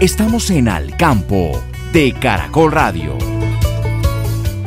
Estamos en Al Campo de Caracol Radio.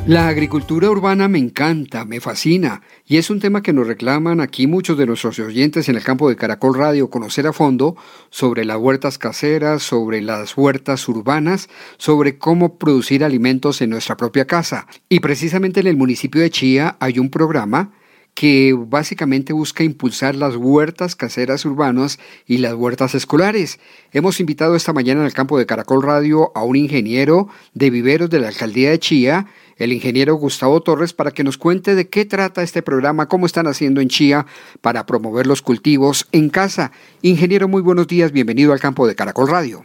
La agricultura urbana me encanta, me fascina, y es un tema que nos reclaman aquí muchos de nuestros oyentes en el campo de Caracol Radio, conocer a fondo sobre las huertas caseras, sobre las huertas urbanas, sobre cómo producir alimentos en nuestra propia casa. Y precisamente en el municipio de Chía hay un programa que básicamente busca impulsar las huertas caseras urbanas y las huertas escolares. Hemos invitado esta mañana en el campo de Caracol Radio a un ingeniero de viveros de la alcaldía de Chía, el ingeniero Gustavo Torres, para que nos cuente de qué trata este programa, cómo están haciendo en Chía para promover los cultivos en casa. Ingeniero, muy buenos días, bienvenido al campo de Caracol Radio.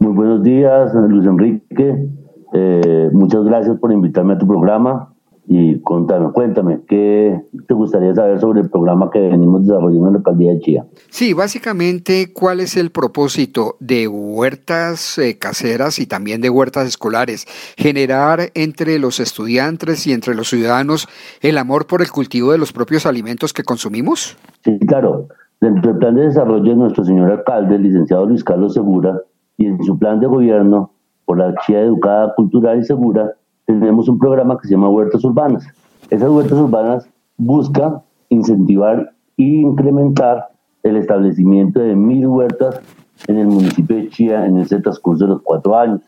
Muy buenos días, Luis Enrique. Eh, muchas gracias por invitarme a tu programa. Y cuéntame, cuéntame, ¿qué te gustaría saber sobre el programa que venimos desarrollando en la alcaldía de Chía? Sí, básicamente, ¿cuál es el propósito de huertas eh, caseras y también de huertas escolares? Generar entre los estudiantes y entre los ciudadanos el amor por el cultivo de los propios alimentos que consumimos? Sí, claro. Dentro del plan de desarrollo de nuestro señor alcalde, el licenciado Luis Carlos Segura, y en su plan de gobierno por la Chía Educada, Cultural y Segura, tenemos un programa que se llama Huertas Urbanas. Esas huertas urbanas buscan incentivar e incrementar el establecimiento de mil huertas en el municipio de Chía en ese transcurso de los cuatro años,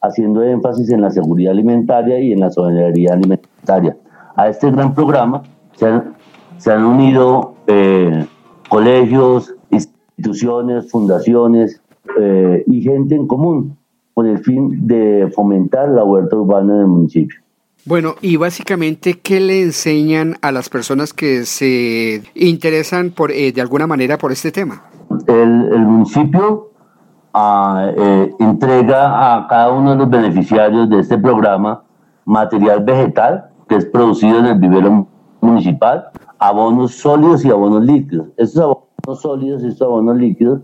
haciendo énfasis en la seguridad alimentaria y en la soberanía alimentaria. A este gran programa se han, unido eh, colegios, instituciones, fundaciones eh, y gente en común con el fin de fomentar la huerta urbana del municipio. Bueno, y básicamente, ¿qué le enseñan a las personas que se interesan por, eh, de alguna manera por este tema? El, municipio ah, eh, entrega a cada uno de los beneficiarios de este programa material vegetal que es producido en el vivero municipal, abonos sólidos y abonos líquidos. Estos abonos sólidos y estos abonos líquidos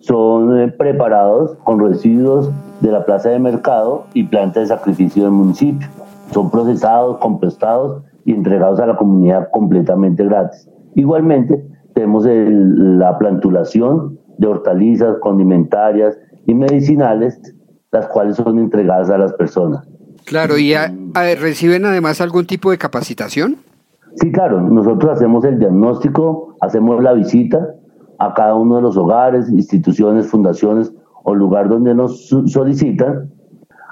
son eh, preparados con residuos de la plaza de mercado y planta de sacrificio del municipio. Son procesados, compostados y entregados a la comunidad completamente gratis. Igualmente, tenemos la plantulación de hortalizas, condimentarias y medicinales, las cuales son entregadas a las personas. Claro, ¿y reciben además algún tipo de capacitación? Sí, claro, nosotros hacemos el diagnóstico, hacemos la visita a cada uno de los hogares, instituciones, fundaciones o lugar donde nos solicitan,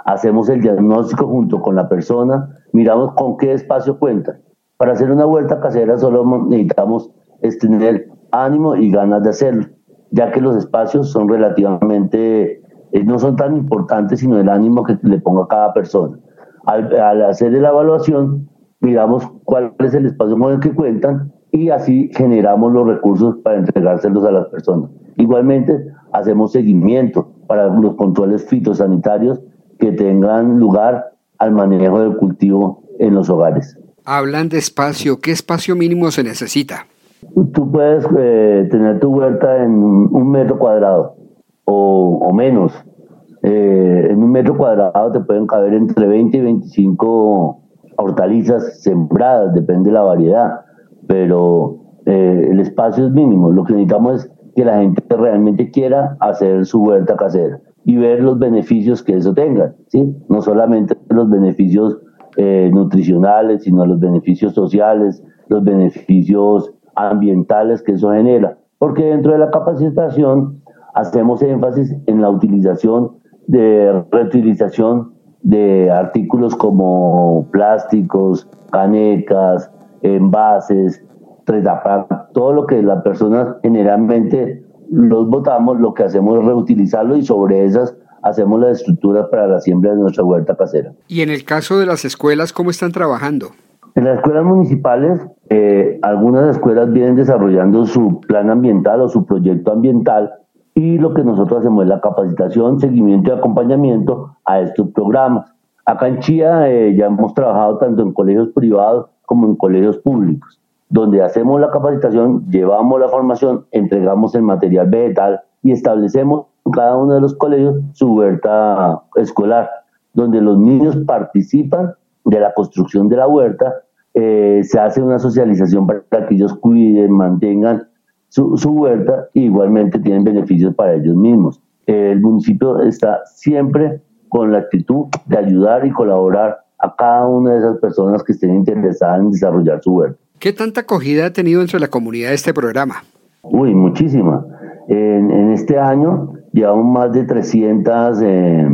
hacemos el diagnóstico junto con la persona, miramos con qué espacio cuenta. Para hacer una vuelta casera solo necesitamos tener ánimo y ganas de hacerlo, ya que los espacios son relativamente, eh, no son tan importantes, sino el ánimo que le ponga cada persona. Al, al hacer la evaluación, miramos cuál es el espacio con el que cuentan y así generamos los recursos para entregárselos a las personas. Igualmente, hacemos seguimiento para los controles fitosanitarios que tengan lugar al manejo del cultivo en los hogares. Hablan de espacio, ¿qué espacio mínimo se necesita? Tú puedes eh, tener tu huerta en un metro cuadrado o, menos. Eh, en un metro cuadrado te pueden caber entre 20 y 25 hortalizas sembradas, depende de la variedad pero eh, el espacio es mínimo. Lo que necesitamos es que la gente realmente quiera hacer su vuelta casera y ver los beneficios que eso tenga, ¿sí? No solamente los beneficios eh, nutricionales, sino los beneficios sociales, los beneficios ambientales que eso genera. Porque dentro de la capacitación hacemos énfasis en la utilización de reutilización de artículos como plásticos, canecas, envases, todo lo que las personas generalmente los botamos, lo que hacemos es reutilizarlo y sobre esas hacemos las estructuras para la siembra de nuestra huerta casera. Y en el caso de las escuelas, ¿cómo están trabajando? En las escuelas municipales, eh, algunas escuelas vienen desarrollando su plan ambiental o su proyecto ambiental y lo que nosotros hacemos es la capacitación, seguimiento y acompañamiento a estos programas. Acá en Chía eh, ya hemos trabajado tanto en colegios privados como en colegios públicos, donde hacemos la capacitación, llevamos la formación, entregamos el material vegetal y establecemos en cada uno de los colegios su huerta escolar, donde los niños participan de la construcción de la huerta, eh, se hace una socialización para que ellos cuiden, mantengan su, su huerta y igualmente tienen beneficios para ellos mismos. El municipio está siempre con la actitud de ayudar y colaborar a cada una de esas personas que estén interesadas en desarrollar su huerta. ¿Qué tanta acogida ha tenido entre la comunidad este programa? Uy, muchísima. En, este año llevamos más de 300 eh,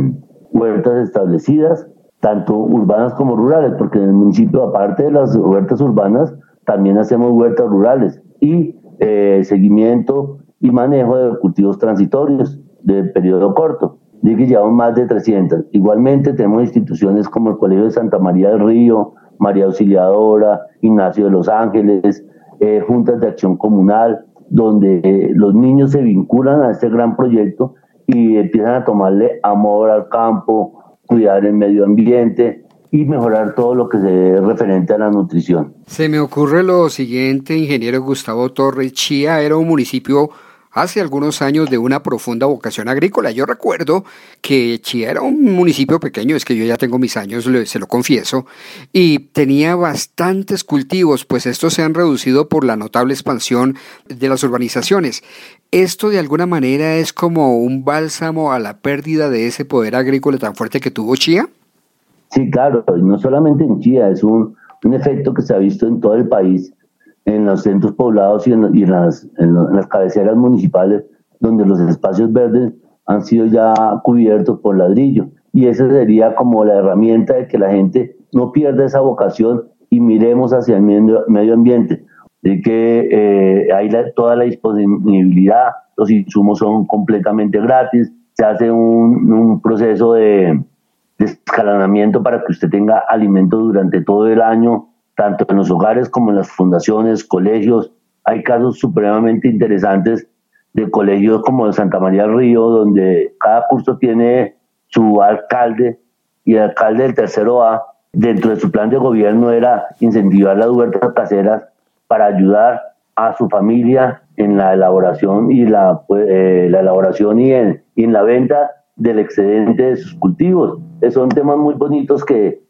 huertas establecidas, tanto urbanas como rurales, porque en el municipio, aparte de las huertas urbanas, también hacemos huertas rurales y eh, seguimiento y manejo de cultivos transitorios de periodo corto. Dije que llevamos más de 300. Igualmente tenemos instituciones como el Colegio de Santa María del Río, María Auxiliadora, Ignacio de los Ángeles, eh, juntas de acción comunal, donde eh, los niños se vinculan a este gran proyecto y empiezan a tomarle amor al campo, cuidar el medio ambiente y mejorar todo lo que se referente a la nutrición. Se me ocurre lo siguiente, ingeniero Gustavo Torres. Chía era un municipio hace algunos años de una profunda vocación agrícola. Yo recuerdo que Chía era un municipio pequeño, es que yo ya tengo mis años, se lo confieso, y tenía bastantes cultivos, pues estos se han reducido por la notable expansión de las urbanizaciones. ¿Esto de alguna manera es como un bálsamo a la pérdida de ese poder agrícola tan fuerte que tuvo Chía? Sí, claro, no solamente en Chía, es un, un efecto que se ha visto en todo el país en los centros poblados y, en, las, en, las cabeceras municipales, donde los espacios verdes han sido ya cubiertos por ladrillo. Y esa sería como la herramienta de que la gente no pierda esa vocación y miremos hacia el medio, medio ambiente, de que eh, hay toda la disponibilidad, los insumos son completamente gratis, se hace un, un proceso de escalonamiento para que usted tenga alimento durante todo el año tanto en los hogares como en las fundaciones, colegios. Hay casos supremamente interesantes de colegios como de Santa María del Río, donde cada curso tiene su alcalde y el alcalde del tercero A, dentro de su plan de gobierno era incentivar las huertas caseras para ayudar a su familia en la elaboración y la, pues, eh, la elaboración en, y en la venta del excedente de sus cultivos. Son temas muy bonitos que,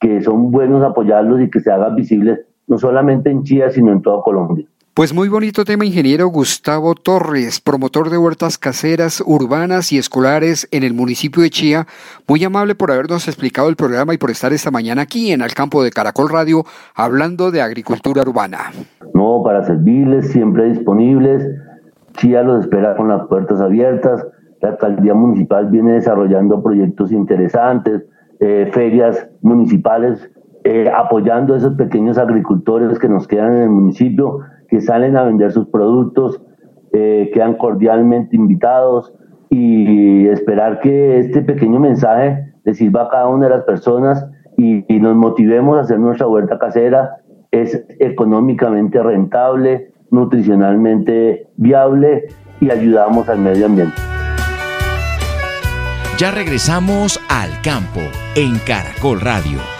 que son buenos apoyarlos y que se hagan visibles no solamente en Chía, sino en toda Colombia. Pues muy bonito tema, ingeniero Gustavo Torres, promotor de huertas caseras, urbanas y escolares en el municipio de Chía. Muy amable por habernos explicado el programa y por estar esta mañana aquí en el campo de Caracol Radio hablando de agricultura urbana. No, para servirles, siempre disponibles. Chía los espera con las puertas abiertas. La alcaldía municipal viene desarrollando proyectos interesantes eh, ferias municipales, eh, apoyando a esos pequeños agricultores que nos quedan en el municipio, que salen a vender sus productos, eh, quedan cordialmente invitados y esperar que este pequeño mensaje le sirva a cada una de las personas y, nos motivemos a hacer nuestra huerta casera. Es económicamente rentable, nutricionalmente viable y ayudamos al medio ambiente. Ya regresamos al campo en Caracol Radio.